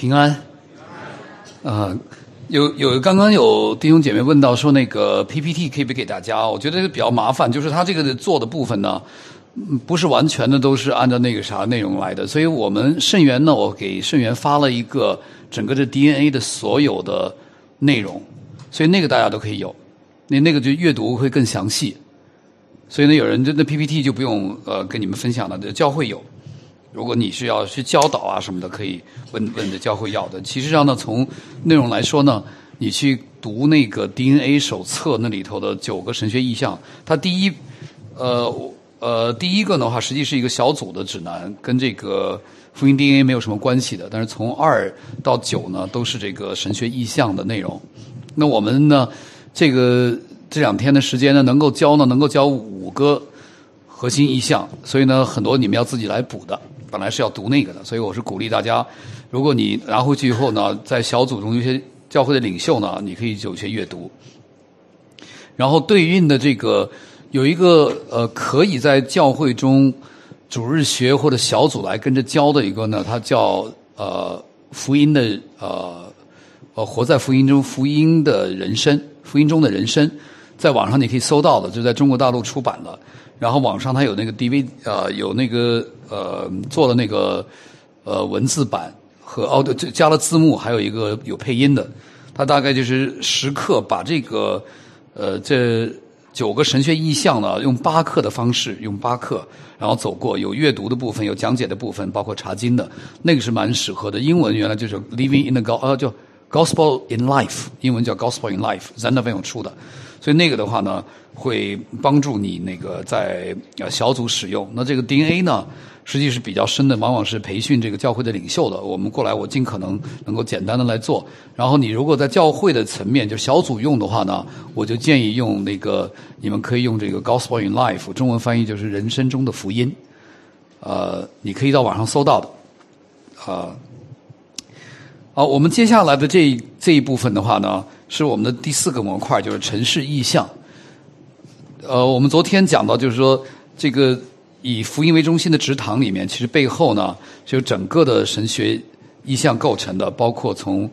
平安。啊，有有刚刚有弟兄姐妹问到说那个 PPT 可以不给大家？我觉得比较麻烦，就是它这个做的部分呢，不是完全的都是按照那个啥内容来的，所以我们圣源呢，我给圣源发了一个整个的 DNA 的所有的内容，所以那个大家都可以有，那那个就阅读会更详细。所以呢，有人就那 PPT 就不用呃跟你们分享了，教会有。如果你是要去教导啊什么的，可以问问的教会要的。其实上呢，从内容来说呢，你去读那个 DNA 手册那里头的九个神学意象，它第一，呃呃，第一个的话，实际是一个小组的指南，跟这个福音 DNA 没有什么关系的。但是从二到九呢，都是这个神学意象的内容。那我们呢，这个这两天的时间呢，能够教呢，能够教五个核心意象，所以呢，很多你们要自己来补的。本来是要读那个的，所以我是鼓励大家，如果你拿回去以后呢，在小组中有些教会的领袖呢，你可以有些阅读。然后对应的这个有一个呃，可以在教会中主日学或者小组来跟着教的一个呢，它叫呃福音的呃呃活在福音中福音的人生，福音中的人生，在网上你可以搜到的，就在中国大陆出版的。然后网上它有那个 DV 呃有那个呃做了那个呃文字版和哦对加了字幕，还有一个有配音的。它大概就是时刻把这个呃这九个神学意象呢，用八课的方式，用八课然后走过，有阅读的部分，有讲解的部分，包括查经的，那个是蛮适合的。英文原来就是 Living in the Go 呃叫 Gospel in Life，英文叫 Gospel in Life，在那边有出的。所以那个的话呢，会帮助你那个在小组使用。那这个 DNA 呢，实际是比较深的，往往是培训这个教会的领袖的。我们过来，我尽可能能够简单的来做。然后你如果在教会的层面就小组用的话呢，我就建议用那个，你们可以用这个 Gospel in Life，中文翻译就是人生中的福音。呃，你可以到网上搜到的。啊，好，我们接下来的这这一部分的话呢。是我们的第四个模块，就是城市意象。呃，我们昨天讲到，就是说这个以福音为中心的职堂里面，其实背后呢，就整个的神学意象构成的，包括从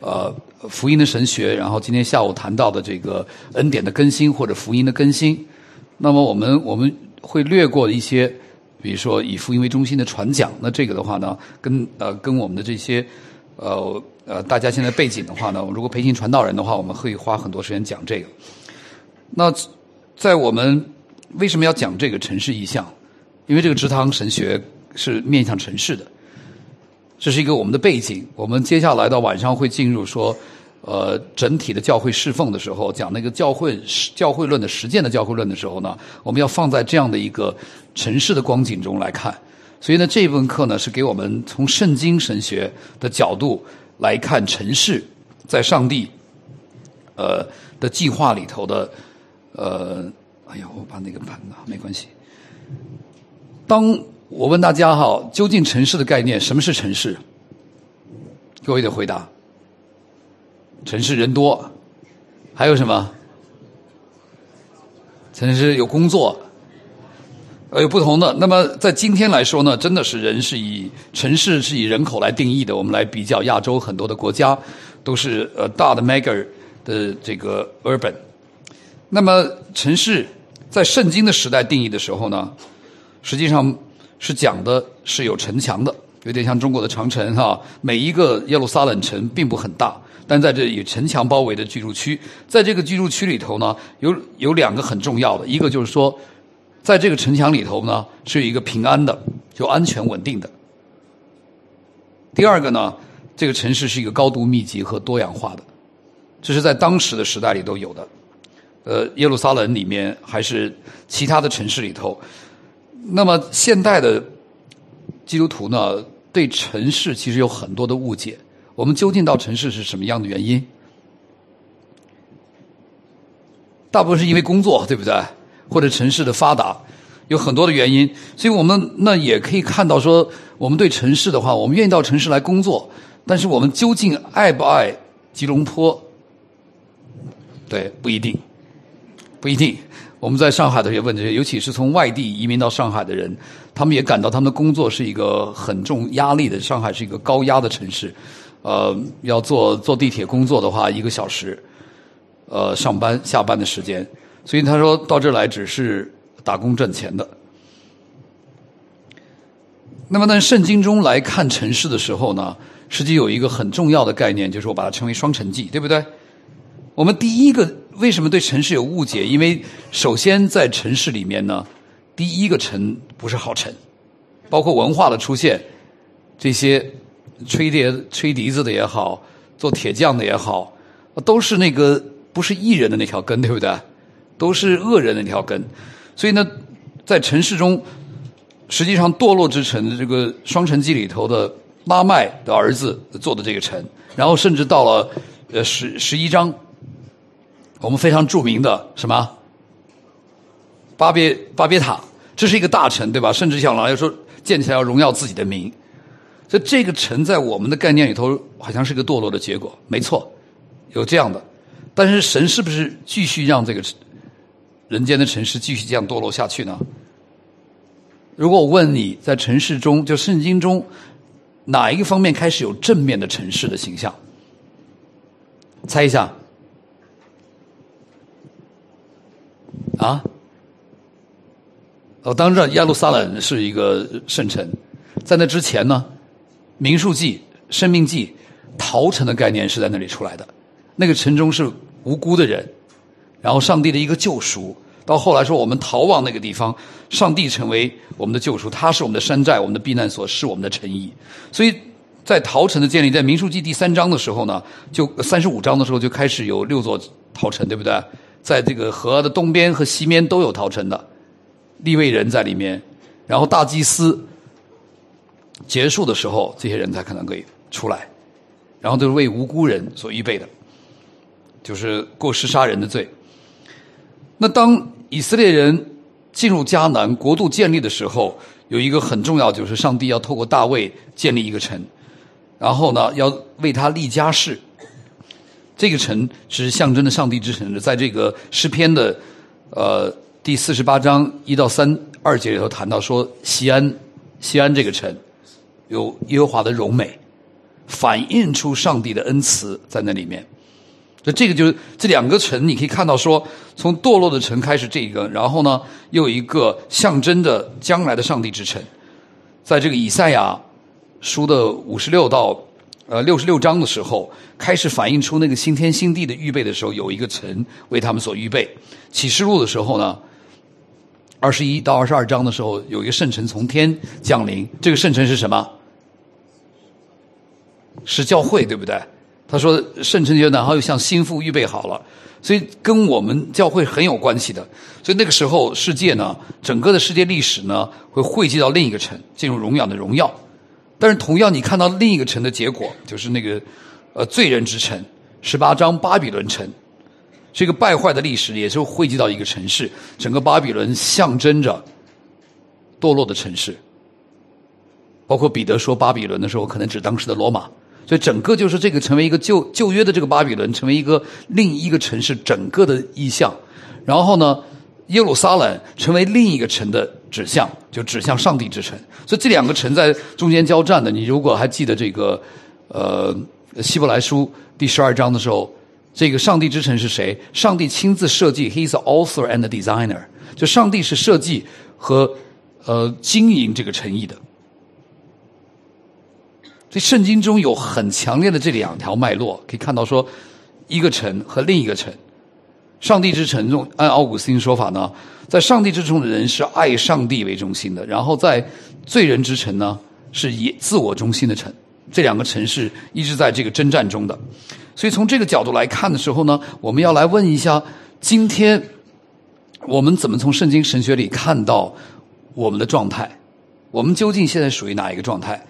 呃福音的神学，然后今天下午谈到的这个恩典的更新或者福音的更新。那么我们我们会略过一些，比如说以福音为中心的传讲。那这个的话呢，跟呃跟我们的这些呃。呃，大家现在背景的话呢，如果培训传道人的话，我们会花很多时间讲这个。那在我们为什么要讲这个城市意象？因为这个直堂神学是面向城市的，这是一个我们的背景。我们接下来到晚上会进入说，呃，整体的教会侍奉的时候，讲那个教会教会论的实践的教会论的时候呢，我们要放在这样的一个城市的光景中来看。所以呢，这一部分课呢，是给我们从圣经神学的角度。来看城市在上帝呃的计划里头的呃，哎呀，我把那个盘拿，没关系。当我问大家哈，究竟城市的概念，什么是城市？各位的回答：城市人多，还有什么？城市有工作。呃，有不同的。那么在今天来说呢，真的是人是以城市是以人口来定义的。我们来比较亚洲很多的国家，都是呃大的 mega 的这个 urban。那么城市在圣经的时代定义的时候呢，实际上是讲的是有城墙的，有点像中国的长城哈。每一个耶路撒冷城并不很大，但在这有城墙包围的居住区，在这个居住区里头呢，有有两个很重要的，一个就是说。在这个城墙里头呢，是有一个平安的，就安全稳定的。第二个呢，这个城市是一个高度密集和多样化的，这是在当时的时代里都有的。呃，耶路撒冷里面还是其他的城市里头。那么现代的基督徒呢，对城市其实有很多的误解。我们究竟到城市是什么样的原因？大部分是因为工作，对不对？或者城市的发达，有很多的原因，所以我们那也可以看到说，我们对城市的话，我们愿意到城市来工作，但是我们究竟爱不爱吉隆坡？对，不一定，不一定。我们在上海的也问这些，尤其是从外地移民到上海的人，他们也感到他们的工作是一个很重压力的。上海是一个高压的城市，呃，要坐坐地铁工作的话，一个小时，呃，上班下班的时间，所以他说到这儿来只是打工挣钱的。那么，在圣经中来看城市的时候呢，实际有一个很重要的概念，就是我把它称为双城记，对不对？我们第一个为什么对城市有误解？因为首先在城市里面呢，第一个城不是好城，包括文化的出现，这些吹笛吹笛子的也好，做铁匠的也好，都是那个不是艺人的那条根，对不对？都是恶人的那条根，所以呢，在城市中。实际上，堕落之城的这个《双城记》里头的拉麦的儿子做的这个城，然后甚至到了呃十十一章，我们非常著名的什么巴别巴别塔，这是一个大城，对吧？甚至像老要说建起来要荣耀自己的名，所以这个城在我们的概念里头好像是个堕落的结果，没错，有这样的。但是神是不是继续让这个人间的城市继续这样堕落下去呢？如果我问你在城市中，就圣经中哪一个方面开始有正面的城市的形象？猜一下。啊？我当然，耶路撒冷是一个圣城。在那之前呢，民数记、生命记、逃城的概念是在那里出来的。那个城中是无辜的人，然后上帝的一个救赎。到后来说，我们逃往那个地方，上帝成为我们的救赎，他是我们的山寨，我们的避难所，是我们的诚意。所以在陶城的建立，在民数记第三章的时候呢，就三十五章的时候就开始有六座陶城，对不对？在这个河的东边和西边都有陶城的，立位人在里面，然后大祭司结束的时候，这些人才可能可以出来，然后都是为无辜人所预备的，就是过失杀人的罪。那当以色列人进入迦南国度建立的时候，有一个很重要，就是上帝要透过大卫建立一个城，然后呢，要为他立家室。这个城是象征着上帝之城的，在这个诗篇的呃第四十八章一到三二节里头谈到说，西安，西安这个城有耶和华的荣美，反映出上帝的恩慈在那里面。那这个就是这两个城，你可以看到说，从堕落的城开始，这个，然后呢，又有一个象征着将来的上帝之城，在这个以赛亚书的五十六到呃六十六章的时候，开始反映出那个新天新地的预备的时候，有一个城为他们所预备。启示录的时候呢，二十一到二十二章的时候，有一个圣城从天降临，这个圣城是什么？是教会，对不对？他说：“圣城节然后又向心腹预备好了，所以跟我们教会很有关系的。所以那个时候，世界呢，整个的世界历史呢，会汇集到另一个城，进入荣耀的荣耀。但是同样，你看到另一个城的结果，就是那个呃罪人之城，十八章巴比伦城，这个败坏的历史，也是汇集到一个城市。整个巴比伦象征着堕落的城市，包括彼得说巴比伦的时候，可能指当时的罗马。”所以整个就是这个成为一个旧旧约的这个巴比伦，成为一个另一个城市整个的意象。然后呢，耶路撒冷成为另一个城的指向，就指向上帝之城。所以这两个城在中间交战的。你如果还记得这个，呃，希伯来书第十二章的时候，这个上帝之城是谁？上帝亲自设计，He's the author and the designer。就上帝是设计和呃经营这个城邑的。所以圣经中有很强烈的这两条脉络，可以看到说，一个城和另一个城，上帝之城中，按奥古斯丁说法呢，在上帝之中的人是爱上帝为中心的，然后在罪人之城呢是以自我中心的城，这两个城市一直在这个征战中的。所以从这个角度来看的时候呢，我们要来问一下：今天我们怎么从圣经神学里看到我们的状态？我们究竟现在属于哪一个状态？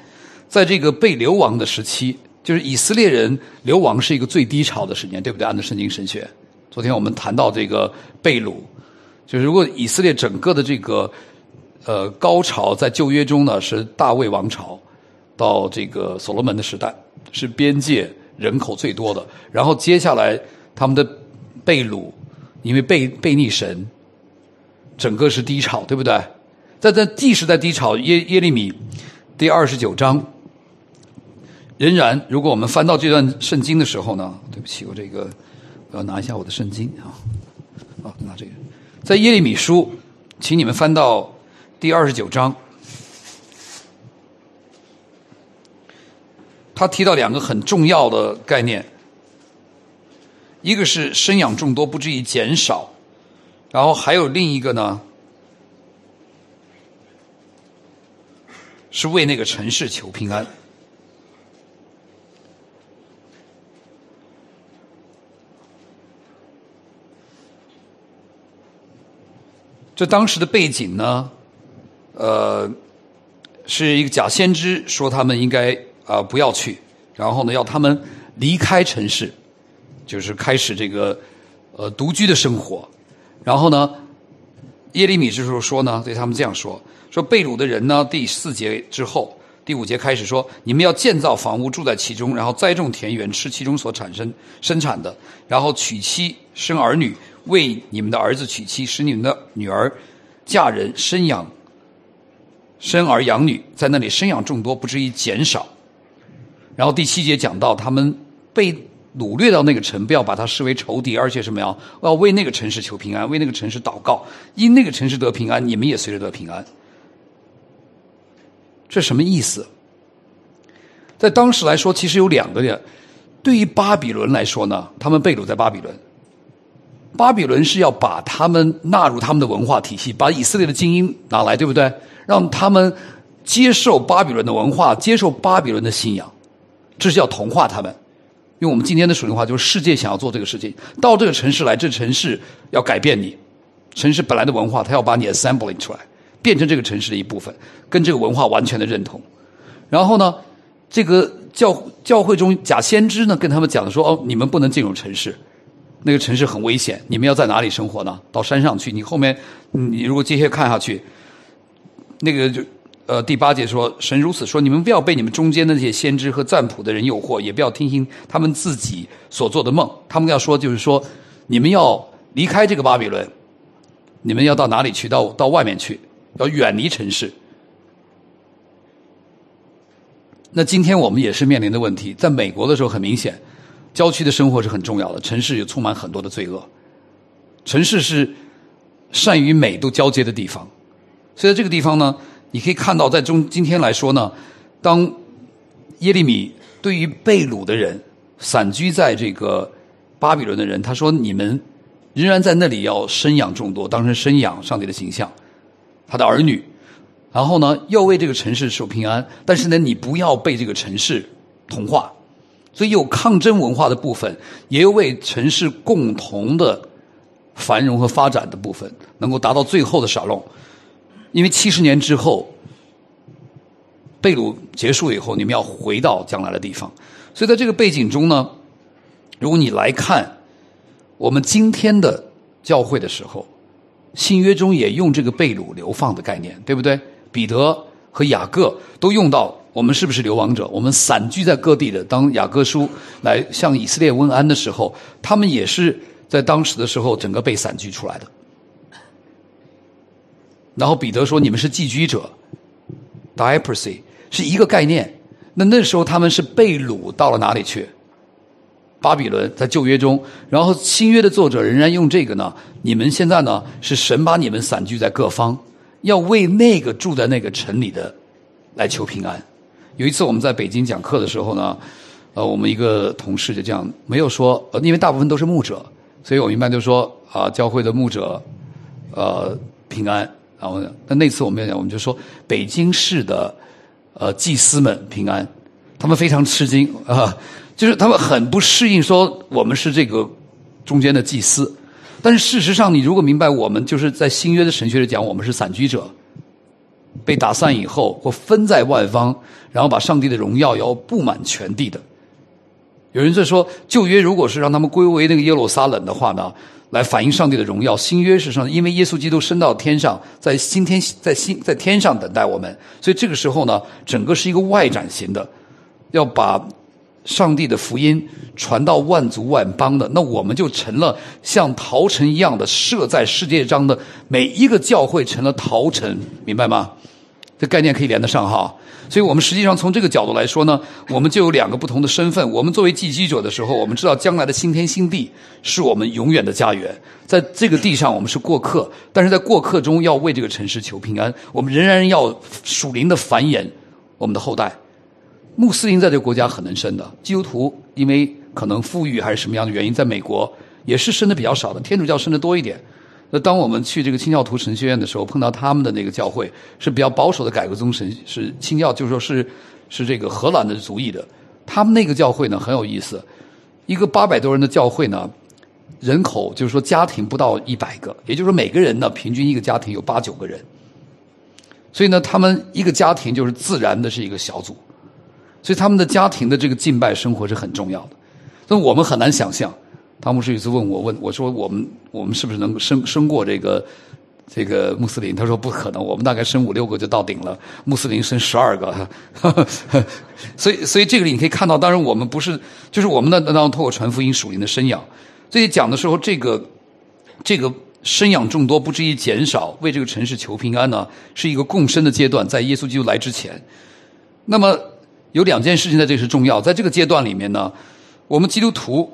在这个被流亡的时期，就是以色列人流亡是一个最低潮的时间，对不对？按照圣经神学，昨天我们谈到这个贝鲁，就是如果以色列整个的这个呃高潮在旧约中呢，是大卫王朝到这个所罗门的时代，是边界人口最多的。然后接下来他们的贝鲁，因为贝贝逆神，整个是低潮，对不对？在在即使在低潮，耶耶利米第二十九章。仍然，如果我们翻到这段圣经的时候呢，对不起，我这个我要拿一下我的圣经啊，啊，拿这个，在耶利米书，请你们翻到第二十九章，他提到两个很重要的概念，一个是生养众多不至于减少，然后还有另一个呢，是为那个城市求平安。这当时的背景呢，呃，是一个假先知说他们应该啊不要去，然后呢要他们离开城市，就是开始这个呃独居的生活。然后呢，耶利米这时候说呢，对他们这样说：说被掳的人呢，第四节之后，第五节开始说，你们要建造房屋住在其中，然后栽种田园吃其中所产生生产的，然后娶妻生儿女。为你们的儿子娶妻，使你们的女儿嫁人生养生儿养女，在那里生养众多，不至于减少。然后第七节讲到，他们被掳掠到那个城，不要把它视为仇敌，而且什么呀？要为那个城市求平安，为那个城市祷告，因那个城市得平安，你们也随着得平安。这什么意思？在当时来说，其实有两个点。对于巴比伦来说呢，他们被掳在巴比伦。巴比伦是要把他们纳入他们的文化体系，把以色列的精英拿来，对不对？让他们接受巴比伦的文化，接受巴比伦的信仰，这是要同化他们。用我们今天的属灵话，就是世界想要做这个事情，到这个城市来，这城市要改变你，城市本来的文化，他要把你 assembling 出来，变成这个城市的一部分，跟这个文化完全的认同。然后呢，这个教教会中假先知呢，跟他们讲说：哦，你们不能进入城市。那个城市很危险，你们要在哪里生活呢？到山上去。你后面，你如果接下来看下去，那个就呃第八节说，神如此说，你们不要被你们中间的那些先知和占卜的人诱惑，也不要听信他们自己所做的梦。他们要说就是说，你们要离开这个巴比伦，你们要到哪里去？到到外面去，要远离城市。那今天我们也是面临的问题，在美国的时候很明显。郊区的生活是很重要的，城市也充满很多的罪恶。城市是善与美都交接的地方，所以在这个地方呢，你可以看到，在中今天来说呢，当耶利米对于被掳的人、散居在这个巴比伦的人，他说：“你们仍然在那里要生养众多，当成生养上帝的形象，他的儿女，然后呢，要为这个城市守平安。但是呢，你不要被这个城市同化。”所以有抗争文化的部分，也有为城市共同的繁荣和发展的部分，能够达到最后的沙龙。因为七十年之后，贝鲁结束以后，你们要回到将来的地方。所以在这个背景中呢，如果你来看我们今天的教会的时候，新约中也用这个贝鲁流放的概念，对不对？彼得和雅各都用到。我们是不是流亡者？我们散居在各地的。当雅各书来向以色列问安的时候，他们也是在当时的时候整个被散居出来的。然后彼得说：“你们是寄居者 d i a p e r s y 是一个概念。那那时候他们是被掳到了哪里去？巴比伦，在旧约中。然后新约的作者仍然用这个呢。你们现在呢，是神把你们散居在各方，要为那个住在那个城里的来求平安。”有一次我们在北京讲课的时候呢，呃，我们一个同事就这样没有说，呃，因为大部分都是牧者，所以我一般就说啊，教会的牧者，呃，平安。然后那那次我们讲，我们就说北京市的呃祭司们平安，他们非常吃惊啊，就是他们很不适应说我们是这个中间的祭司，但是事实上你如果明白，我们就是在新约的神学里讲，我们是散居者。被打散以后，或分在外方，然后把上帝的荣耀要布满全地的。有人在说，旧约如果是让他们归为那个耶路撒冷的话呢，来反映上帝的荣耀；新约是上，因为耶稣基督升到天上，在新天在新在天上等待我们，所以这个时候呢，整个是一个外展型的，要把上帝的福音传到万族万邦的。那我们就成了像陶城一样的设在世界上的每一个教会成了陶城，明白吗？这概念可以连得上哈。所以我们实际上从这个角度来说呢，我们就有两个不同的身份。我们作为寄居者的时候，我们知道将来的新天新地是我们永远的家园，在这个地上我们是过客，但是在过客中要为这个城市求平安。我们仍然要属灵的繁衍我们的后代。穆斯林在这个国家很能生的，基督徒因为可能富裕还是什么样的原因，在美国也是生的比较少的，天主教生的多一点。那当我们去这个清教徒神学院的时候，碰到他们的那个教会是比较保守的改革宗神，是清教，就是说是是这个荷兰的族裔的。他们那个教会呢很有意思，一个八百多人的教会呢，人口就是说家庭不到一百个，也就是说每个人呢平均一个家庭有八九个人，所以呢他们一个家庭就是自然的是一个小组，所以他们的家庭的这个敬拜生活是很重要的，那我们很难想象。汤姆斯有一次问我问我说我们我们是不是能生生过这个这个穆斯林？他说不可能，我们大概生五六个就到顶了，穆斯林生十二个。所以所以这个你可以看到，当然我们不是就是我们的当中透过传福音属灵的生养，所以讲的时候，这个这个生养众多不至于减少，为这个城市求平安呢，是一个共生的阶段，在耶稣基督来之前。那么有两件事情在这是重要，在这个阶段里面呢，我们基督徒。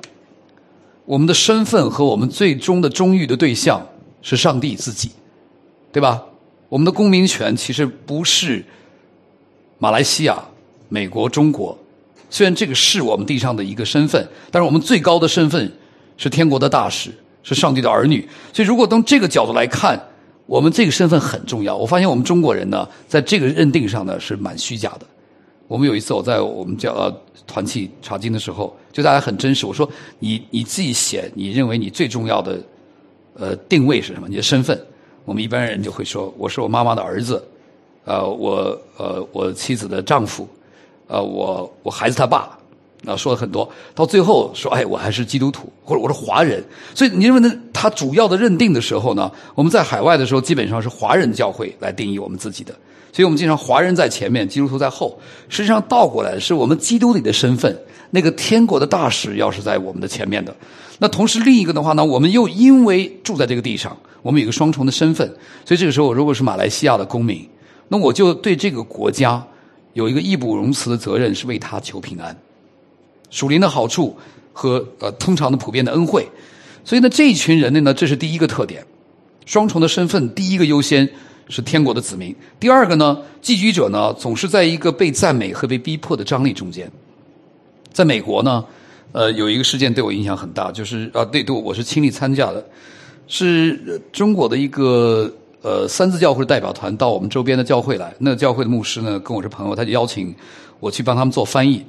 我们的身份和我们最终的忠于的对象是上帝自己，对吧？我们的公民权其实不是马来西亚、美国、中国，虽然这个是我们地上的一个身份，但是我们最高的身份是天国的大使，是上帝的儿女。所以，如果从这个角度来看，我们这个身份很重要。我发现我们中国人呢，在这个认定上呢是蛮虚假的。我们有一次，我在我们叫呃团契查经的时候，就大家很真实。我说：“你你自己写，你认为你最重要的呃定位是什么？你的身份？”我们一般人就会说：“我是我妈妈的儿子，呃，我呃我妻子的丈夫，呃，我我孩子他爸。”啊，说了很多，到最后说：“哎，我还是基督徒，或者我是华人。”所以你认为呢？他主要的认定的时候呢，我们在海外的时候，基本上是华人教会来定义我们自己的。所以我们经常华人在前面，基督徒在后。实际上倒过来，是我们基督里的身份，那个天国的大使要是在我们的前面的。那同时另一个的话呢，我们又因为住在这个地上，我们有一个双重的身份。所以这个时候，如果是马来西亚的公民，那我就对这个国家有一个义不容辞的责任，是为他求平安、属灵的好处和呃通常的普遍的恩惠。所以呢，这一群人类呢，这是第一个特点，双重的身份，第一个优先。是天国的子民。第二个呢，寄居者呢，总是在一个被赞美和被逼迫的张力中间。在美国呢，呃，有一个事件对我影响很大，就是啊，对对，我是亲历参加的，是中国的一个呃三字教会代表团到我们周边的教会来。那教会的牧师呢，跟我是朋友，他就邀请我去帮他们做翻译。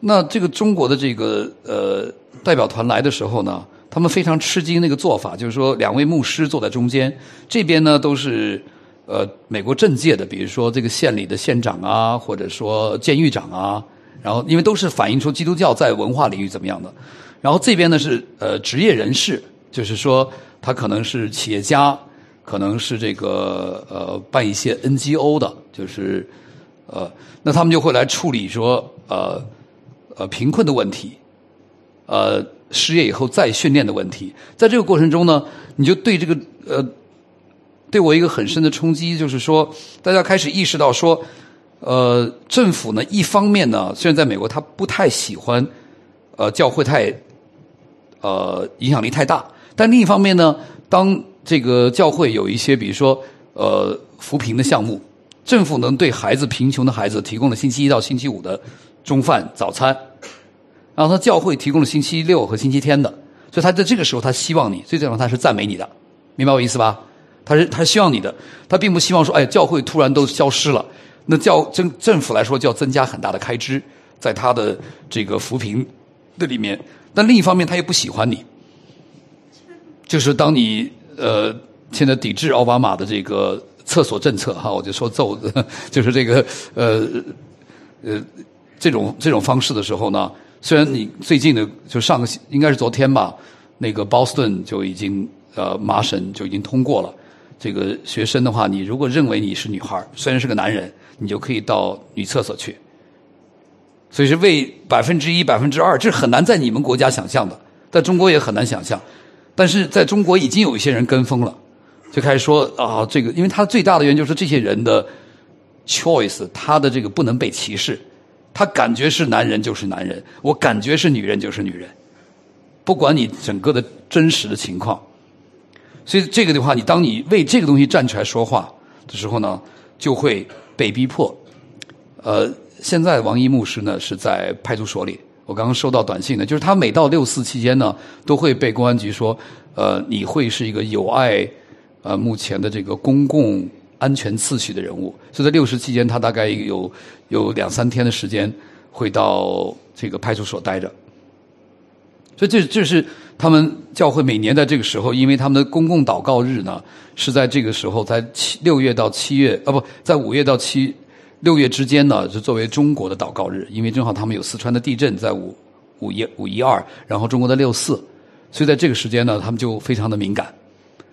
那这个中国的这个呃代表团来的时候呢，他们非常吃惊那个做法，就是说两位牧师坐在中间，这边呢都是。呃，美国政界的，比如说这个县里的县长啊，或者说监狱长啊，然后因为都是反映出基督教在文化领域怎么样的。然后这边呢是呃职业人士，就是说他可能是企业家，可能是这个呃办一些 NGO 的，就是呃那他们就会来处理说呃呃贫困的问题，呃失业以后再训练的问题。在这个过程中呢，你就对这个呃。对我一个很深的冲击，就是说，大家开始意识到说，呃，政府呢，一方面呢，虽然在美国他不太喜欢，呃，教会太，呃，影响力太大，但另一方面呢，当这个教会有一些，比如说，呃，扶贫的项目，政府能对孩子贫穷的孩子提供了星期一到星期五的中饭早餐，然后他教会提供了星期六和星期天的，所以他在这个时候他希望你，最重要他是赞美你的，明白我意思吧？他是他希望你的，他并不希望说，哎，教会突然都消失了，那教政政府来说就要增加很大的开支，在他的这个扶贫的里面。但另一方面，他又不喜欢你，就是当你呃现在抵制奥巴马的这个厕所政策哈，我就说揍，就是这个呃呃这种这种方式的时候呢，虽然你最近的就上个应该是昨天吧，那个波士顿就已经呃麻省就已经通过了。这个学生的话，你如果认为你是女孩虽然是个男人，你就可以到女厕所去。所以是为百分之一、百分之二，这很难在你们国家想象的，在中国也很难想象。但是在中国已经有一些人跟风了，就开始说啊，这个，因为他最大的原因就是这些人的 choice，他的这个不能被歧视。他感觉是男人就是男人，我感觉是女人就是女人，不管你整个的真实的情况。所以这个的话，你当你为这个东西站出来说话的时候呢，就会被逼迫。呃，现在王一牧师呢是在派出所里，我刚刚收到短信呢，就是他每到六四期间呢，都会被公安局说，呃，你会是一个有碍呃目前的这个公共。安全次序的人物，所以在六十期间，他大概有有两三天的时间会到这个派出所待着。所以这这是他们教会每年在这个时候，因为他们的公共祷告日呢是在这个时候，在七六月到七月啊不在五月到七六月之间呢，是作为中国的祷告日，因为正好他们有四川的地震在五五一五一二，然后中国的六四，所以在这个时间呢，他们就非常的敏感。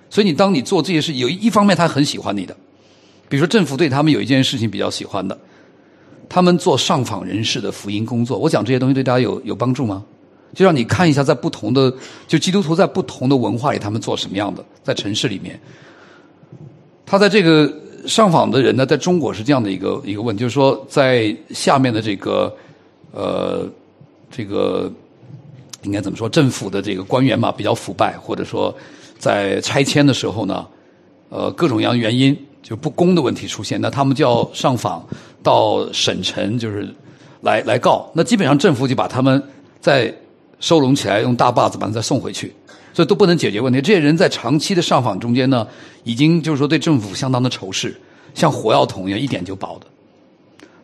所以你当你做这些事，有一方面他很喜欢你的。比如说，政府对他们有一件事情比较喜欢的，他们做上访人士的福音工作。我讲这些东西对大家有有帮助吗？就让你看一下，在不同的就基督徒在不同的文化里，他们做什么样的，在城市里面，他在这个上访的人呢，在中国是这样的一个一个问，就是说，在下面的这个呃这个应该怎么说，政府的这个官员嘛比较腐败，或者说在拆迁的时候呢，呃各种各样原因。就不公的问题出现，那他们就要上访到省城，就是来来告。那基本上政府就把他们在收拢起来，用大把子把他再送回去，所以都不能解决问题。这些人在长期的上访中间呢，已经就是说对政府相当的仇视，像火药桶一样一点就爆的。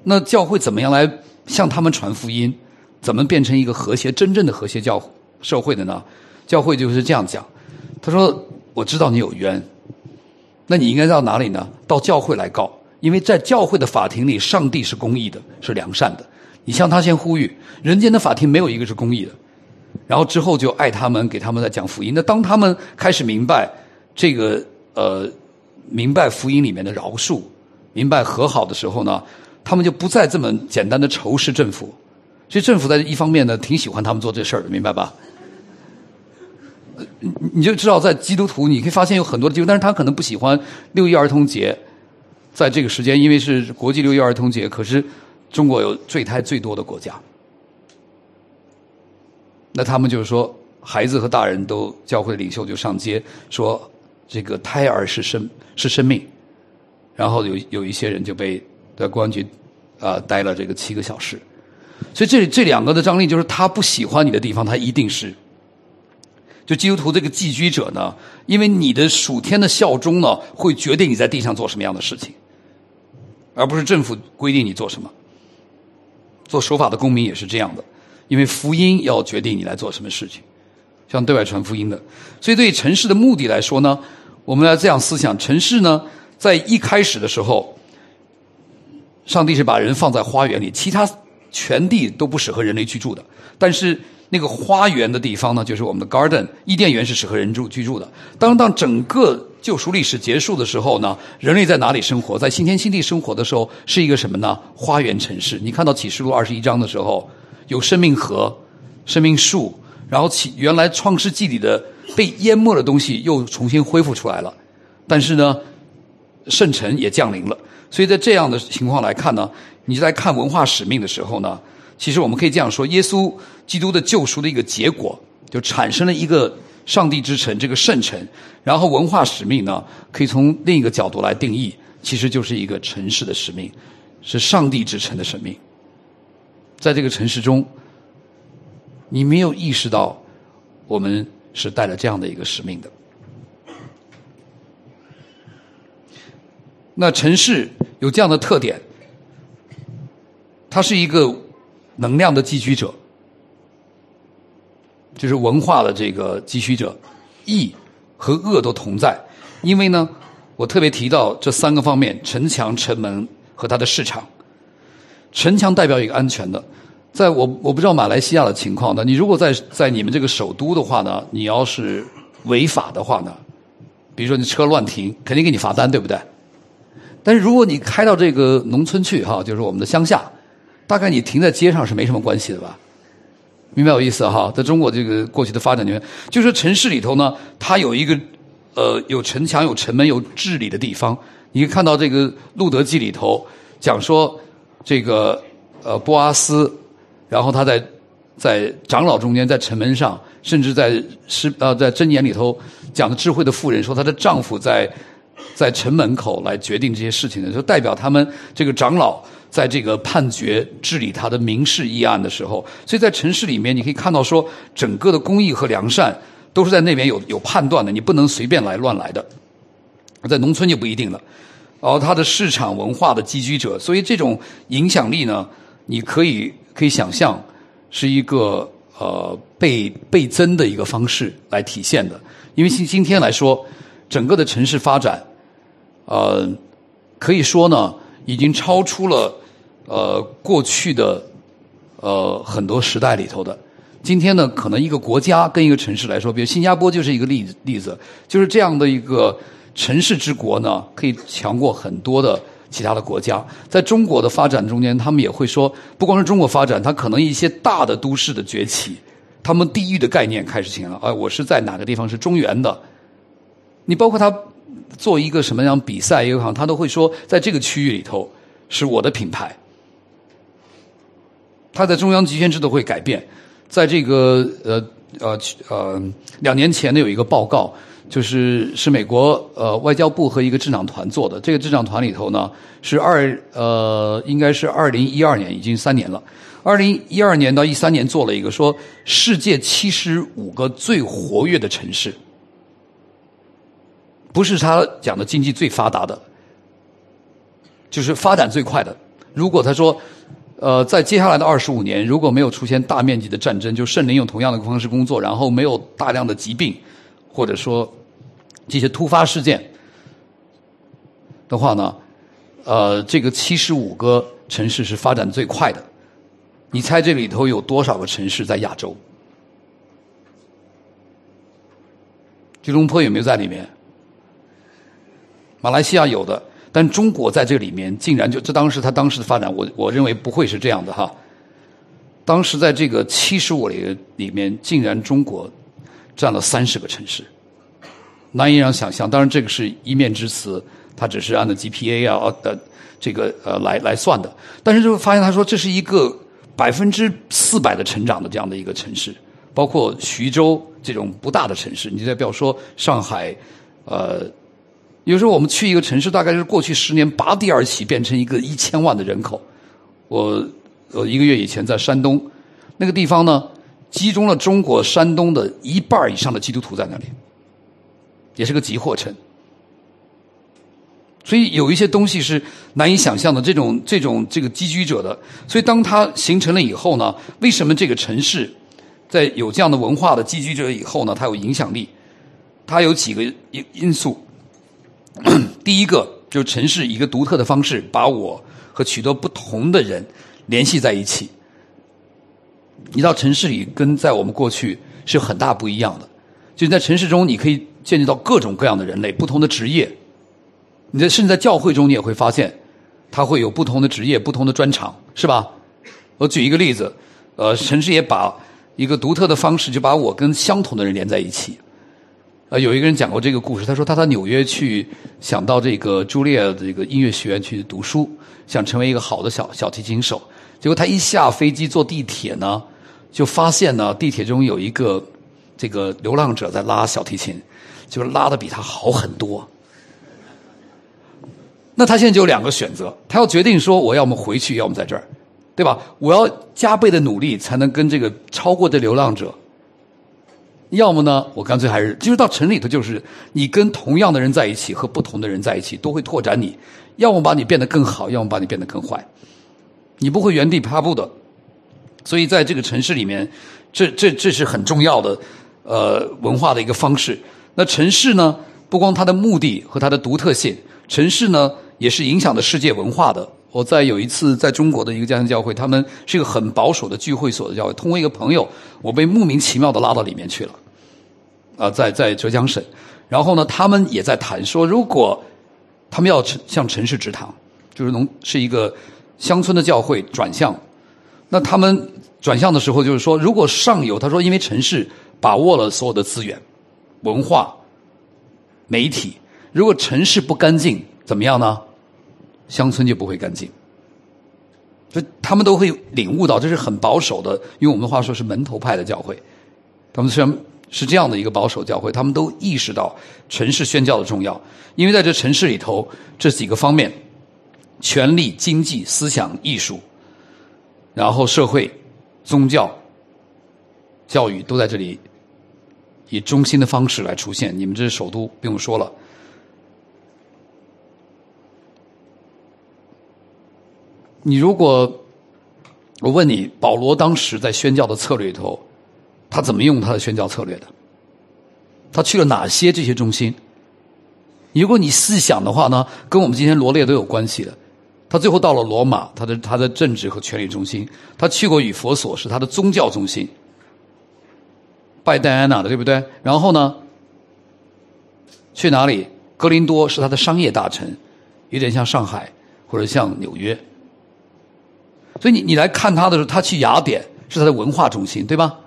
那教会怎么样来向他们传福音？怎么变成一个和谐、真正的和谐教社会的呢？教会就是这样讲，他说：“我知道你有冤。”那你应该到哪里呢？到教会来告，因为在教会的法庭里，上帝是公义的，是良善的。你向他先呼吁，人间的法庭没有一个是公义的。然后之后就爱他们，给他们在讲福音。那当他们开始明白这个呃，明白福音里面的饶恕，明白和好的时候呢，他们就不再这么简单的仇视政府。所以政府在一方面呢，挺喜欢他们做这事儿的，明白吧？你就知道，在基督徒，你可以发现有很多的基督徒，但是他可能不喜欢六一儿童节，在这个时间，因为是国际六一儿童节。可是中国有坠胎最多的国家，那他们就是说，孩子和大人都教会领袖就上街说，这个胎儿是生是生命，然后有有一些人就被在公安局啊待了这个七个小时。所以这这两个的张力，就是他不喜欢你的地方，他一定是。就基督徒这个寄居者呢，因为你的属天的效忠呢，会决定你在地上做什么样的事情，而不是政府规定你做什么。做守法的公民也是这样的，因为福音要决定你来做什么事情，像对外传福音的。所以对于城市的目的来说呢，我们要这样思想：城市呢，在一开始的时候，上帝是把人放在花园里，其他全地都不适合人类居住的，但是。那个花园的地方呢，就是我们的 garden 伊甸园是适合人住居住的。当当整个救赎历史结束的时候呢，人类在哪里生活？在新天新地生活的时候，是一个什么呢？花园城市。你看到启示录二十一章的时候，有生命河、生命树，然后起原来创世纪里的被淹没的东西又重新恢复出来了。但是呢，圣城也降临了。所以在这样的情况来看呢，你在看文化使命的时候呢。其实我们可以这样说：，耶稣基督的救赎的一个结果，就产生了一个上帝之城，这个圣城。然后文化使命呢，可以从另一个角度来定义，其实就是一个城市的使命，是上帝之城的使命。在这个城市中，你没有意识到，我们是带着这样的一个使命的。那城市有这样的特点，它是一个。能量的寄居者，就是文化的这个寄居者，义和恶都同在。因为呢，我特别提到这三个方面：城墙、城门和它的市场。城墙代表一个安全的，在我我不知道马来西亚的情况呢。你如果在在你们这个首都的话呢，你要是违法的话呢，比如说你车乱停，肯定给你罚单，对不对？但是如果你开到这个农村去哈，就是我们的乡下。大概你停在街上是没什么关系的吧？明白我意思哈？在中国这个过去的发展里面，就是城市里头呢，它有一个呃有城墙、有城门、有治理的地方。你看到这个《路德记》里头讲说这个呃波阿斯，然后他在在长老中间，在城门上，甚至在诗呃在箴言里头讲的智慧的妇人说，她的丈夫在在城门口来决定这些事情的，就代表他们这个长老在这个判决治理他的民事议案的时候，所以在城市里面你可以看到说，整个的公义和良善都是在那边有有判断的，你不能随便来乱来的。在农村就不一定了，然后它的市场文化的寄居者，所以这种影响力呢，你可以可以想象是一个呃倍倍增的一个方式来体现的。因为今今天来说，整个的城市发展，呃，可以说呢，已经超出了呃过去的呃很多时代里头的。今天呢，可能一个国家跟一个城市来说，比如新加坡就是一个例例子，就是这样的一个。城市之国呢，可以强过很多的其他的国家。在中国的发展中间，他们也会说，不光是中国发展，它可能一些大的都市的崛起，他们地域的概念开始形成。啊，我是在哪个地方是中原的？你包括他做一个什么样比赛也好，他都会说，在这个区域里头是我的品牌。他在中央集权制度会改变，在这个呃呃呃两年前呢，有一个报告。就是是美国呃外交部和一个智囊团做的，这个智囊团里头呢是二呃应该是二零一二年，已经三年了。二零一二年到一三年做了一个说世界七十五个最活跃的城市，不是他讲的经济最发达的，就是发展最快的。如果他说呃在接下来的二十五年如果没有出现大面积的战争，就圣灵用同样的方式工作，然后没有大量的疾病。或者说这些突发事件的话呢，呃，这个七十五个城市是发展最快的。你猜这里头有多少个城市在亚洲？吉隆坡有没有在里面？马来西亚有的，但中国在这里面竟然就这当时他当时的发展，我我认为不会是这样的哈。当时在这个七十五里里面，竟然中国。占了三十个城市，难以让想象。当然，这个是一面之词，它只是按照 GPA 啊呃这个呃来来算的。但是就发现，他说这是一个百分之四百的成长的这样的一个城市，包括徐州这种不大的城市。你再不要说上海，呃，有时候我们去一个城市，大概是过去十年拔地而起，变成一个一千万的人口。我呃一个月以前在山东那个地方呢。集中了中国山东的一半以上的基督徒在那里，也是个集货城。所以有一些东西是难以想象的，这种这种这个寄居者的。所以当它形成了以后呢，为什么这个城市在有这样的文化的寄居者以后呢？它有影响力，它有几个因因素。第一个就是城市一个独特的方式，把我和许多不同的人联系在一起。你到城市里，跟在我们过去是很大不一样的。就在城市中，你可以见识到各种各样的人类，不同的职业。你在甚至在教会中，你也会发现，他会有不同的职业、不同的专长，是吧？我举一个例子，呃，城市也把一个独特的方式，就把我跟相同的人连在一起。呃，有一个人讲过这个故事，他说他到纽约去，想到这个朱丽叶这个音乐学院去读书，想成为一个好的小小提琴手。结果他一下飞机坐地铁呢。就发现呢，地铁中有一个这个流浪者在拉小提琴，就是拉的比他好很多。那他现在就有两个选择，他要决定说，我要么回去，要么在这儿，对吧？我要加倍的努力才能跟这个超过的流浪者。要么呢，我干脆还是，就是到城里头，就是你跟同样的人在一起和不同的人在一起，都会拓展你，要么把你变得更好，要么把你变得更坏，你不会原地踏步的。所以，在这个城市里面，这这这是很重要的，呃，文化的一个方式。那城市呢，不光它的目的和它的独特性，城市呢也是影响的世界文化的。我在有一次在中国的一个家庭教会，他们是一个很保守的聚会所的教会，通过一个朋友，我被莫名其妙的拉到里面去了。啊，在在浙江省，然后呢，他们也在谈说，如果他们要向城市直堂，就是农是一个乡村的教会转向。那他们转向的时候，就是说，如果上游他说，因为城市把握了所有的资源、文化、媒体，如果城市不干净，怎么样呢？乡村就不会干净。就他们都会领悟到，这是很保守的，用我们的话说是门头派的教会。他们虽然是这样的一个保守教会，他们都意识到城市宣教的重要，因为在这城市里头，这几个方面：权力、经济、思想、艺术，然后社会、宗教、教育都在这里以中心的方式来出现。你们这是首都，不用说了。你如果我问你，保罗当时在宣教的策略里头，他怎么用他的宣教策略的？他去了哪些这些中心？如果你细想的话呢，跟我们今天罗列都有关系的。他最后到了罗马，他的他的政治和权力中心；他去过以佛所，是他的宗教中心，拜戴安娜的，对不对？然后呢，去哪里？哥林多是他的商业大臣，有点像上海或者像纽约。所以你你来看他的时候，他去雅典是他的文化中心，对吧？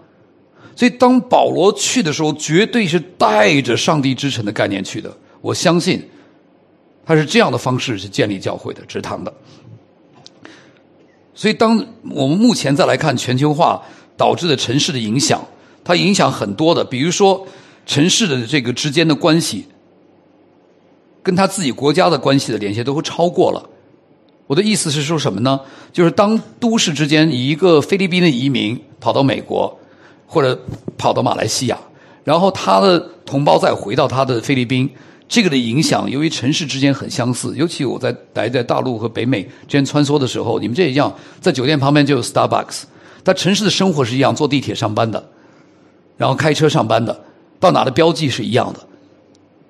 所以当保罗去的时候，绝对是带着上帝之城的概念去的。我相信他是这样的方式去建立教会的、职堂的。所以当我们目前再来看全球化导致的城市的影响，它影响很多的，比如说城市的这个之间的关系，跟他自己国家的关系的联系都会超过了。我的意思是说什么呢？就是当都市之间一个菲律宾的移民跑到美国，或者跑到马来西亚，然后他的同胞再回到他的菲律宾，这个的影响，由于城市之间很相似，尤其我在待在大陆和北美之间穿梭的时候，你们这一样，在酒店旁边就有 Starbucks，但城市的生活是一样，坐地铁上班的，然后开车上班的，到哪的标记是一样的。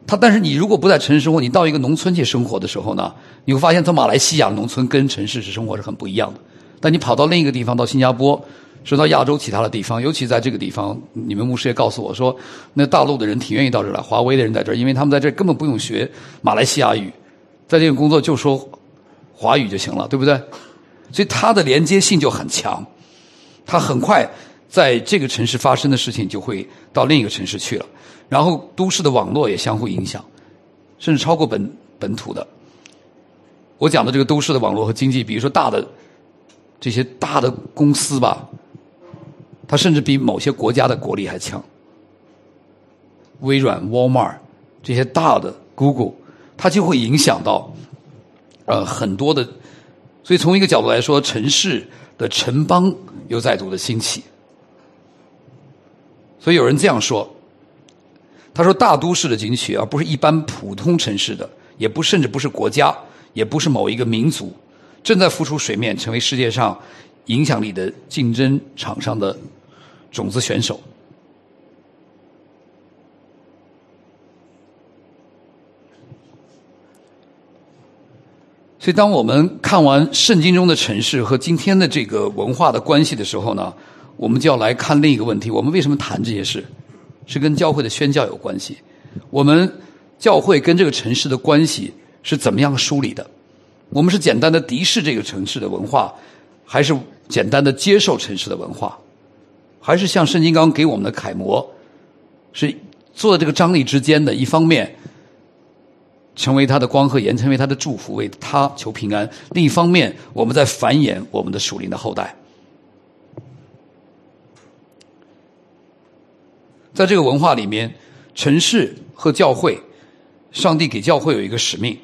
他但是你如果不在城市生活，你到一个农村去生活的时候呢，你会发现，在马来西亚农村跟城市是生活是很不一样的。但你跑到另一个地方，到新加坡，说到亚洲其他的地方，尤其在这个地方，你们牧师也告诉我说，那大陆的人挺愿意到这儿来，华为的人在这儿，因为他们在这儿根本不用学马来西亚语，在这个工作就说华语就行了，对不对？所以它的连接性就很强，它很快在这个城市发生的事情就会到另一个城市去了。然后都市的网络也相互影响，甚至超过本本土的。我讲的这个都市的网络和经济，比如说大的这些大的公司吧，它甚至比某些国家的国力还强。微软、Walmart 这些大的 Google，它就会影响到呃很多的。所以从一个角度来说，城市的城邦又再度的兴起。所以有人这样说。他说：“大都市的景区，而不是一般普通城市的，也不甚至不是国家，也不是某一个民族，正在浮出水面，成为世界上影响力的竞争场上的种子选手。”所以，当我们看完圣经中的城市和今天的这个文化的关系的时候呢，我们就要来看另一个问题：我们为什么谈这些事？是跟教会的宣教有关系。我们教会跟这个城市的关系是怎么样梳理的？我们是简单的敌视这个城市的文化，还是简单的接受城市的文化？还是像圣经刚给我们的楷模，是做这个张力之间的一方面，成为他的光和盐，成为他的祝福，为他求平安；另一方面，我们在繁衍我们的属灵的后代。在这个文化里面，城市和教会，上帝给教会有一个使命。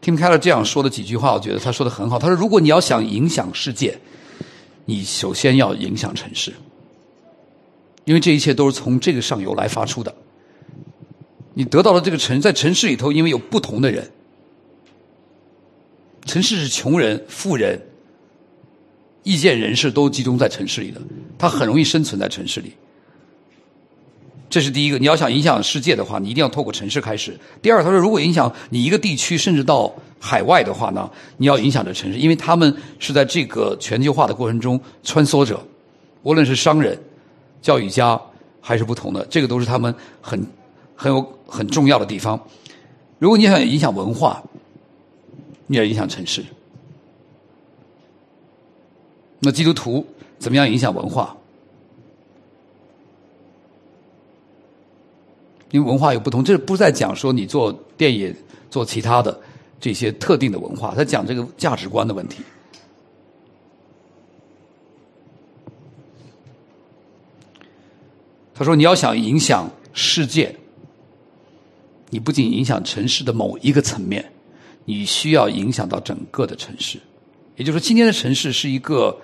听开了这样说的几句话，我觉得他说的很好。他说：“如果你要想影响世界，你首先要影响城市，因为这一切都是从这个上游来发出的。你得到了这个城，在城市里头，因为有不同的人，城市是穷人、富人、意见人士都集中在城市里的，他很容易生存在城市里。”这是第一个，你要想影响世界的话，你一定要透过城市开始。第二，他说，如果影响你一个地区，甚至到海外的话呢，你要影响着城市，因为他们是在这个全球化的过程中穿梭着，无论是商人、教育家还是不同的，这个都是他们很很有很重要的地方。如果你想影响文化，你要影响城市。那基督徒怎么样影响文化？因为文化有不同，这不是在讲说你做电影、做其他的这些特定的文化，他讲这个价值观的问题。他说：“你要想影响世界，你不仅影响城市的某一个层面，你需要影响到整个的城市。也就是说，今天的城市是一个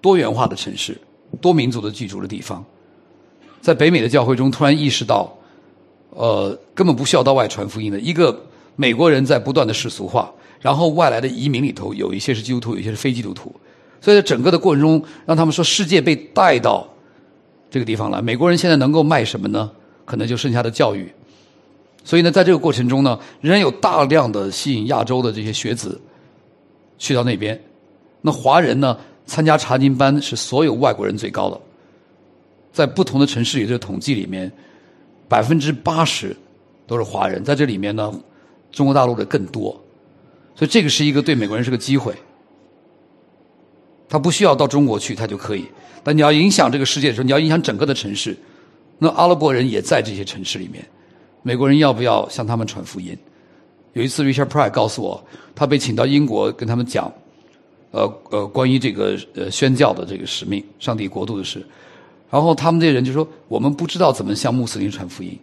多元化的城市，多民族的居住的地方。在北美的教会中，突然意识到，呃，根本不需要到外传福音的一个美国人在不断的世俗化，然后外来的移民里头有一些是基督徒，有一些是非基督徒。所以在整个的过程中，让他们说世界被带到。”这个地方来，美国人现在能够卖什么呢？可能就剩下的教育。所以呢，在这个过程中呢，仍然有大量的吸引亚洲的这些学子去到那边。那华人呢，参加查经班是所有外国人最高的，在不同的城市里的统计里面，百分之八十都是华人。在这里面呢，中国大陆的更多。所以这个是一个对美国人是个机会。他不需要到中国去，他就可以。但你要影响这个世界的时候，你要影响整个的城市。那阿拉伯人也在这些城市里面，美国人要不要向他们传福音？有一次，Richard Pry 告诉我，他被请到英国跟他们讲，呃呃，关于这个呃宣教的这个使命、上帝国度的事。然后他们这些人就说：“我们不知道怎么向穆斯林传福音，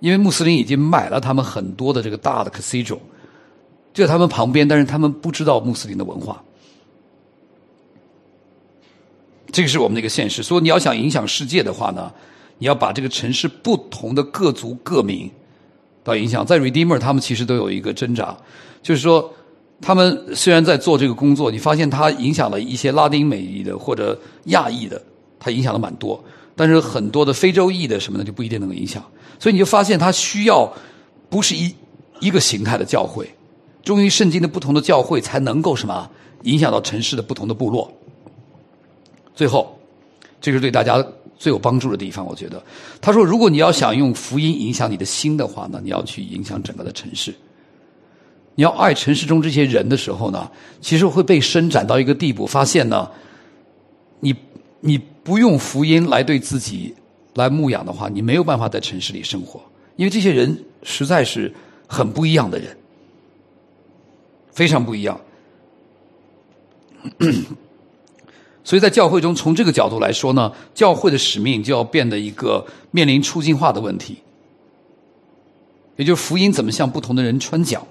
因为穆斯林已经买了他们很多的这个大的 cathedral，就在他们旁边，但是他们不知道穆斯林的文化。”这个是我们的一个现实。所以你要想影响世界的话呢，你要把这个城市不同的各族各民到影响。在 Redeemer 他们其实都有一个挣扎，就是说他们虽然在做这个工作，你发现他影响了一些拉丁美裔的或者亚裔的，他影响了蛮多。但是很多的非洲裔的什么的就不一定能够影响。所以你就发现他需要不是一一个形态的教会，忠于圣经的不同的教会才能够什么影响到城市的不同的部落。最后，这是对大家最有帮助的地方。我觉得，他说，如果你要想用福音影响你的心的话呢，你要去影响整个的城市。你要爱城市中这些人的时候呢，其实会被伸展到一个地步，发现呢，你你不用福音来对自己来牧养的话，你没有办法在城市里生活，因为这些人实在是很不一样的人，非常不一样。所以在教会中，从这个角度来说呢，教会的使命就要变得一个面临出境化的问题，也就是福音怎么向不同的人传讲。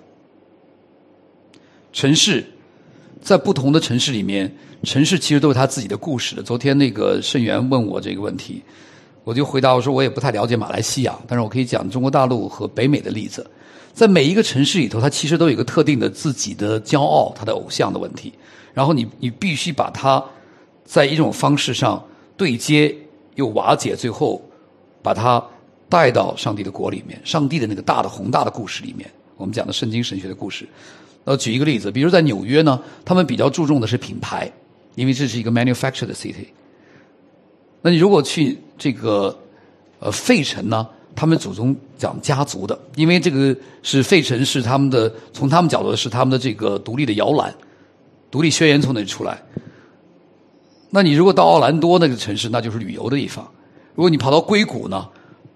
城市在不同的城市里面，城市其实都有他自己的故事的。昨天那个盛元问我这个问题，我就回答我说我也不太了解马来西亚，但是我可以讲中国大陆和北美的例子。在每一个城市里头，它其实都有一个特定的自己的骄傲，他的偶像的问题。然后你你必须把它。在一种方式上对接又瓦解，最后把它带到上帝的国里面，上帝的那个大的宏大的故事里面。我们讲的圣经神学的故事。呃，举一个例子，比如在纽约呢，他们比较注重的是品牌，因为这是一个 manufactured city。那你如果去这个呃费城呢，他们祖宗讲家族的，因为这个是费城是他们的，从他们角度是他们的这个独立的摇篮，独立宣言从那里出来。那你如果到奥兰多那个城市，那就是旅游的地方；如果你跑到硅谷呢，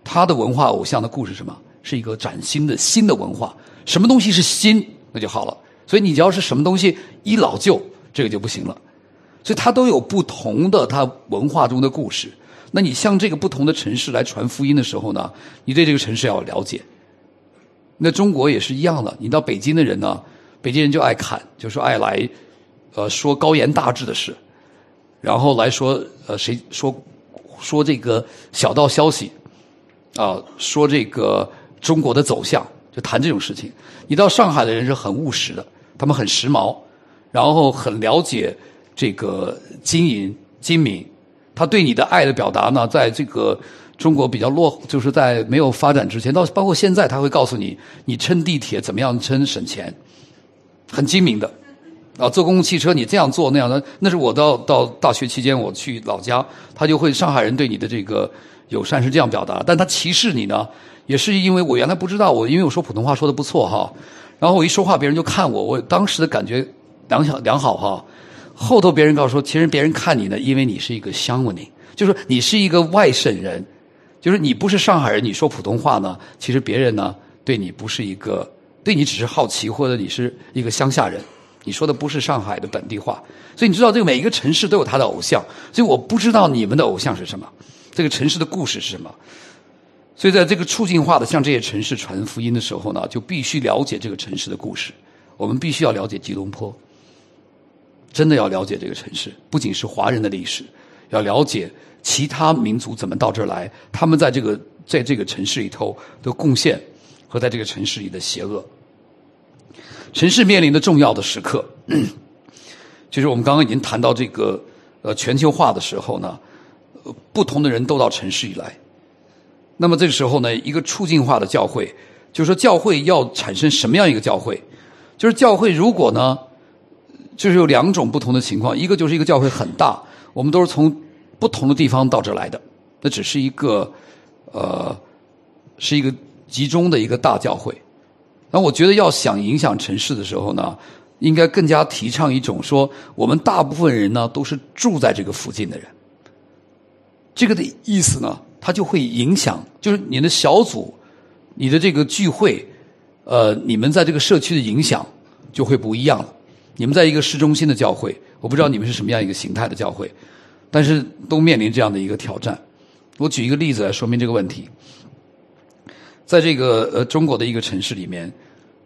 它的文化偶像的故事什么，是一个崭新的新的文化。什么东西是新，那就好了。所以你只要是什么东西一老旧，这个就不行了。所以它都有不同的它文化中的故事。那你向这个不同的城市来传福音的时候呢，你对这个城市要了解。那中国也是一样的。你到北京的人呢，北京人就爱侃，就说爱来，呃，说高言大志的事。然后来说，呃，谁说说这个小道消息啊？说这个中国的走向，就谈这种事情。你到上海的人是很务实的，他们很时髦，然后很了解这个经营精明。他对你的爱的表达呢，在这个中国比较落，就是在没有发展之前，到包括现在，他会告诉你，你乘地铁怎么样乘省钱，很精明的。啊，坐公共汽车你这样做那样的，那是我到到大学期间我去老家，他就会上海人对你的这个友善是这样表达，但他歧视你呢，也是因为我原来不知道，我因为我说普通话说的不错哈，然后我一说话别人就看我，我当时的感觉良好良好哈，后头别人告诉说，其实别人看你呢，因为你是一个乡文宁，就是你是一个外省人，就是你不是上海人，你说普通话呢，其实别人呢对你不是一个，对你只是好奇或者你是一个乡下人。你说的不是上海的本地话，所以你知道这个每一个城市都有他的偶像，所以我不知道你们的偶像是什么，这个城市的故事是什么？所以，在这个促进化的向这些城市传福音的时候呢，就必须了解这个城市的故事。我们必须要了解吉隆坡，真的要了解这个城市，不仅是华人的历史，要了解其他民族怎么到这儿来，他们在这个在这个城市里头的贡献和在这个城市里的邪恶。城市面临的重要的时刻，就是我们刚刚已经谈到这个呃全球化的时候呢，不同的人都到城市里来。那么这个时候呢，一个处境化的教会，就是说教会要产生什么样一个教会？就是教会如果呢，就是有两种不同的情况，一个就是一个教会很大，我们都是从不同的地方到这来的，那只是一个呃，是一个集中的一个大教会。那我觉得要想影响城市的时候呢，应该更加提倡一种说，我们大部分人呢都是住在这个附近的人。这个的意思呢，它就会影响，就是你的小组，你的这个聚会，呃，你们在这个社区的影响就会不一样了。你们在一个市中心的教会，我不知道你们是什么样一个形态的教会，但是都面临这样的一个挑战。我举一个例子来说明这个问题。在这个呃中国的一个城市里面，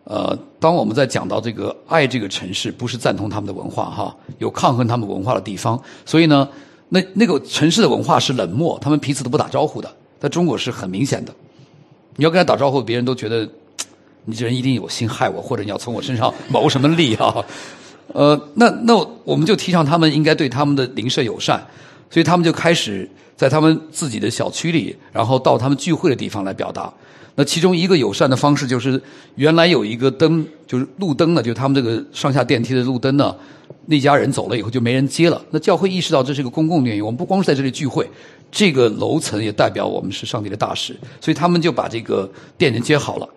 呃，当我们在讲到这个爱这个城市，不是赞同他们的文化哈，有抗衡他们文化的地方，所以呢。那那个城市的文化是冷漠，他们彼此都不打招呼的。在中国是很明显的，你要跟他打招呼，别人都觉得你这人一定有心害我，或者你要从我身上谋什么利啊？呃，那那我们就提倡他们应该对他们的邻舍友善，所以他们就开始在他们自己的小区里，然后到他们聚会的地方来表达。那其中一个友善的方式就是，原来有一个灯，就是路灯呢，就他们这个上下电梯的路灯呢。那家人走了以后就没人接了。那教会意识到这是个公共原因，我们不光是在这里聚会，这个楼层也代表我们是上帝的大使，所以他们就把这个电人接好了。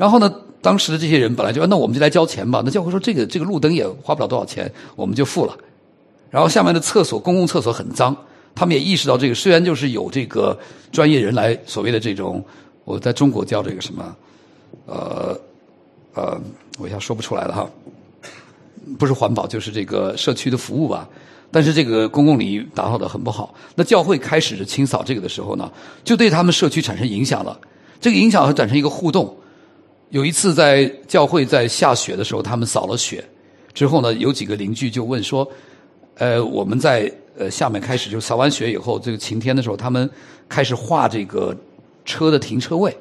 然后呢，当时的这些人本来就那我们就来交钱吧。那教会说这个这个路灯也花不了多少钱，我们就付了。然后下面的厕所公共厕所很脏，他们也意识到这个，虽然就是有这个专业人来所谓的这种，我在中国叫这个什么，呃呃，我一下说不出来了哈。不是环保，就是这个社区的服务吧。但是这个公共领域打扫的很不好。那教会开始清扫这个的时候呢，就对他们社区产生影响了。这个影响会产生一个互动。有一次在教会在下雪的时候，他们扫了雪之后呢，有几个邻居就问说：“呃，我们在呃下面开始就扫完雪以后，这个晴天的时候，他们开始画这个车的停车位。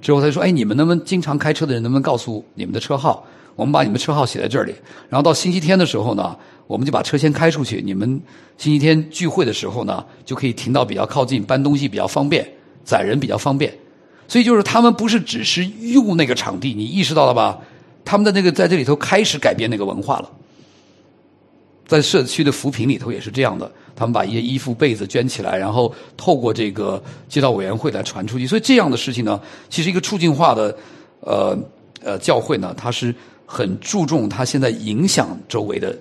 之后他说：‘哎，你们能不能经常开车的人能不能告诉你们的车号？’”我们把你们车号写在这里，然后到星期天的时候呢，我们就把车先开出去。你们星期天聚会的时候呢，就可以停到比较靠近，搬东西比较方便，载人比较方便。所以就是他们不是只是用那个场地，你意识到了吧？他们的那个在这里头开始改变那个文化了。在社区的扶贫里头也是这样的，他们把一些衣服被子捐起来，然后透过这个街道委员会来传出去。所以这样的事情呢，其实一个促进化的呃呃教会呢，它是。很注重它现在影响周围的，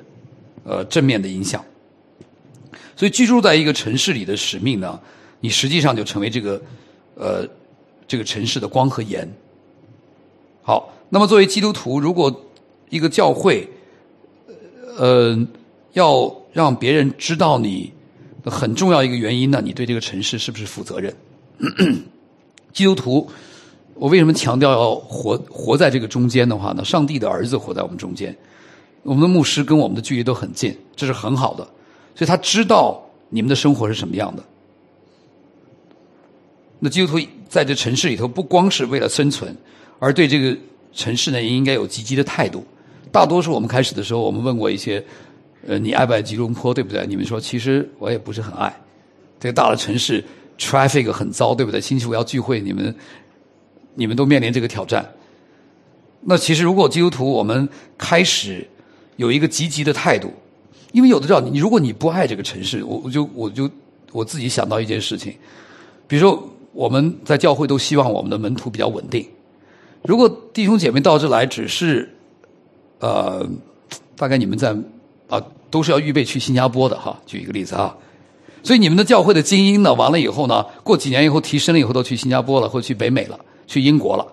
呃正面的影响，所以居住在一个城市里的使命呢，你实际上就成为这个呃这个城市的光和盐。好，那么作为基督徒，如果一个教会，呃要让别人知道你很重要一个原因呢，你对这个城市是不是负责任？基督徒。我为什么强调要活活在这个中间的话呢？上帝的儿子活在我们中间，我们的牧师跟我们的距离都很近，这是很好的，所以他知道你们的生活是什么样的。那基督徒在这城市里头，不光是为了生存，而对这个城市呢，也应该有积极的态度。大多数我们开始的时候，我们问过一些，呃，你爱不爱吉隆坡，对不对？你们说，其实我也不是很爱。这个大的城市，traffic 很糟，对不对？星期五要聚会，你们。你们都面临这个挑战。那其实，如果基督徒我们开始有一个积极的态度，因为有的时候，你如果你不爱这个城市，我我就我就我自己想到一件事情，比如说我们在教会都希望我们的门徒比较稳定。如果弟兄姐妹到这来只是，呃，大概你们在啊都是要预备去新加坡的哈，举一个例子啊。所以你们的教会的精英呢，完了以后呢，过几年以后提升了以后，都去新加坡了，或去北美了。去英国了，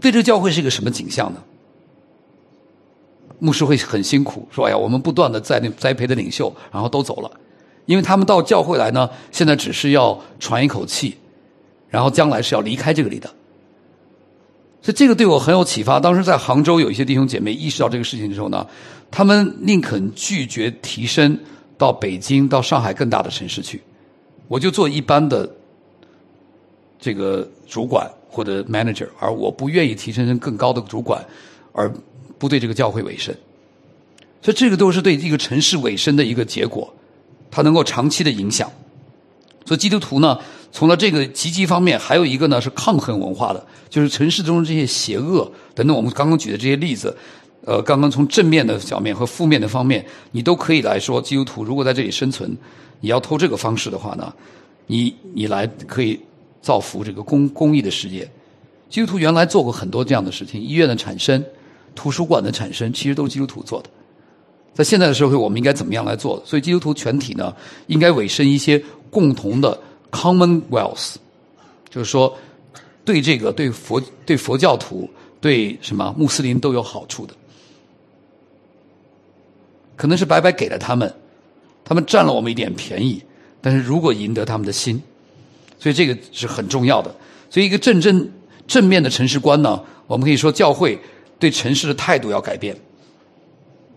对这个教会是一个什么景象呢？牧师会很辛苦，说：“哎呀，我们不断的在那栽培的领袖，然后都走了，因为他们到教会来呢，现在只是要喘一口气，然后将来是要离开这个里的。所以这个对我很有启发。当时在杭州有一些弟兄姐妹意识到这个事情的时候呢，他们宁肯拒绝提升到北京、到上海更大的城市去，我就做一般的这个主管或者 manager，而我不愿意提升成更高的主管，而不对这个教会委身。所以这个都是对一个城市委身的一个结果，它能够长期的影响。所以基督徒呢，从了这个积极方面，还有一个呢是抗衡文化的，就是城市中这些邪恶等等。我们刚刚举的这些例子，呃，刚刚从正面的角面和负面的方面，你都可以来说，基督徒如果在这里生存，你要透这个方式的话呢，你你来可以造福这个公公益的事业。基督徒原来做过很多这样的事情，医院的产生、图书馆的产生，其实都是基督徒做的。在现在的社会，我们应该怎么样来做？所以基督徒全体呢，应该委身一些共同的 commonwealth，就是说，对这个对佛对佛教徒对什么穆斯林都有好处的，可能是白白给了他们，他们占了我们一点便宜，但是如果赢得他们的心，所以这个是很重要的。所以一个正正正面的城市观呢，我们可以说教会对城市的态度要改变。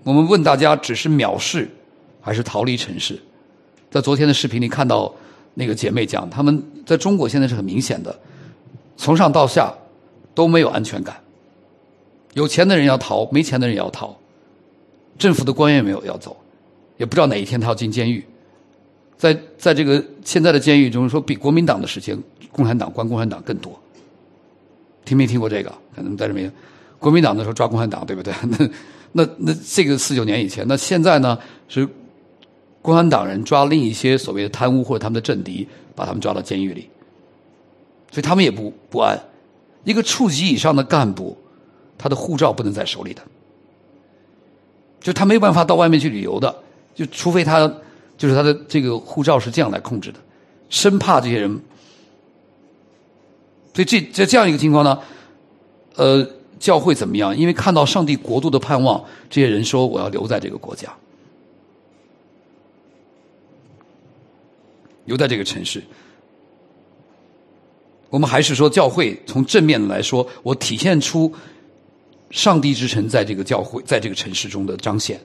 我们问大家：只是藐视，还是逃离城市？在昨天的视频里看到那个姐妹讲，他们在中国现在是很明显的，从上到下都没有安全感。有钱的人要逃，没钱的人也要逃。政府的官员没有要走，也不知道哪一天他要进监狱。在在这个现在的监狱中，说比国民党的时间，共产党关共产党更多。听没听过这个？可能在这边，国民党的时候抓共产党，对不对？那。那这个四九年以前，那现在呢是共产党人抓另一些所谓的贪污或者他们的政敌，把他们抓到监狱里，所以他们也不不安。一个处级以上的干部，他的护照不能在手里的，就他没有办法到外面去旅游的，就除非他就是他的这个护照是这样来控制的，生怕这些人。所以这在这样一个情况呢，呃。教会怎么样？因为看到上帝国度的盼望，这些人说：“我要留在这个国家，留在这个城市。”我们还是说，教会从正面来说，我体现出上帝之城在这个教会在这个城市中的彰显。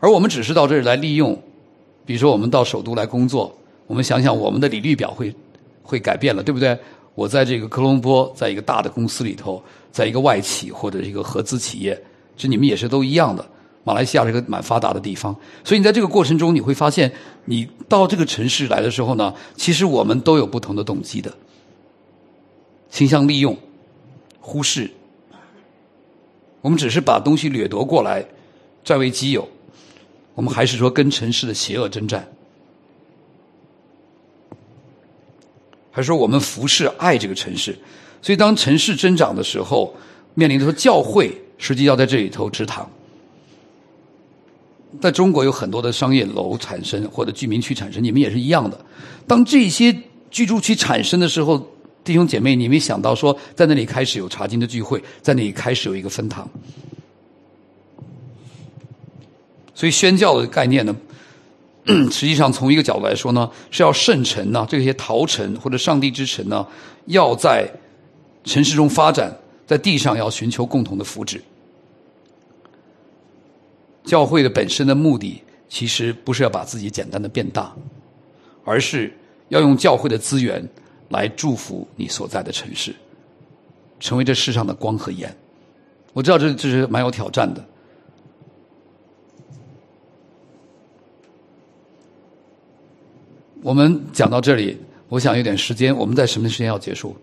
而我们只是到这儿来利用，比如说我们到首都来工作，我们想想我们的履历表会会改变了，对不对？我在这个科隆坡，在一个大的公司里头，在一个外企或者一个合资企业，这你们也是都一样的。马来西亚是个蛮发达的地方，所以你在这个过程中，你会发现，你到这个城市来的时候呢，其实我们都有不同的动机的，倾向利用、忽视，我们只是把东西掠夺过来，占为己有，我们还是说跟城市的邪恶征战。还是说我们服侍爱这个城市，所以当城市增长的时候，面临的说教会实际要在这里头支堂。在中国有很多的商业楼产生或者居民区产生，你们也是一样的。当这些居住区产生的时候，弟兄姐妹，你没想到说在那里开始有查经的聚会，在那里开始有一个分堂。所以宣教的概念呢？实际上，从一个角度来说呢，是要圣城呢，这些陶城或者上帝之城呢，要在城市中发展，在地上要寻求共同的福祉。教会的本身的目的，其实不是要把自己简单的变大，而是要用教会的资源来祝福你所在的城市，成为这世上的光和盐。我知道这这是蛮有挑战的。我们讲到这里，我想有点时间，我们在什么时间要结束？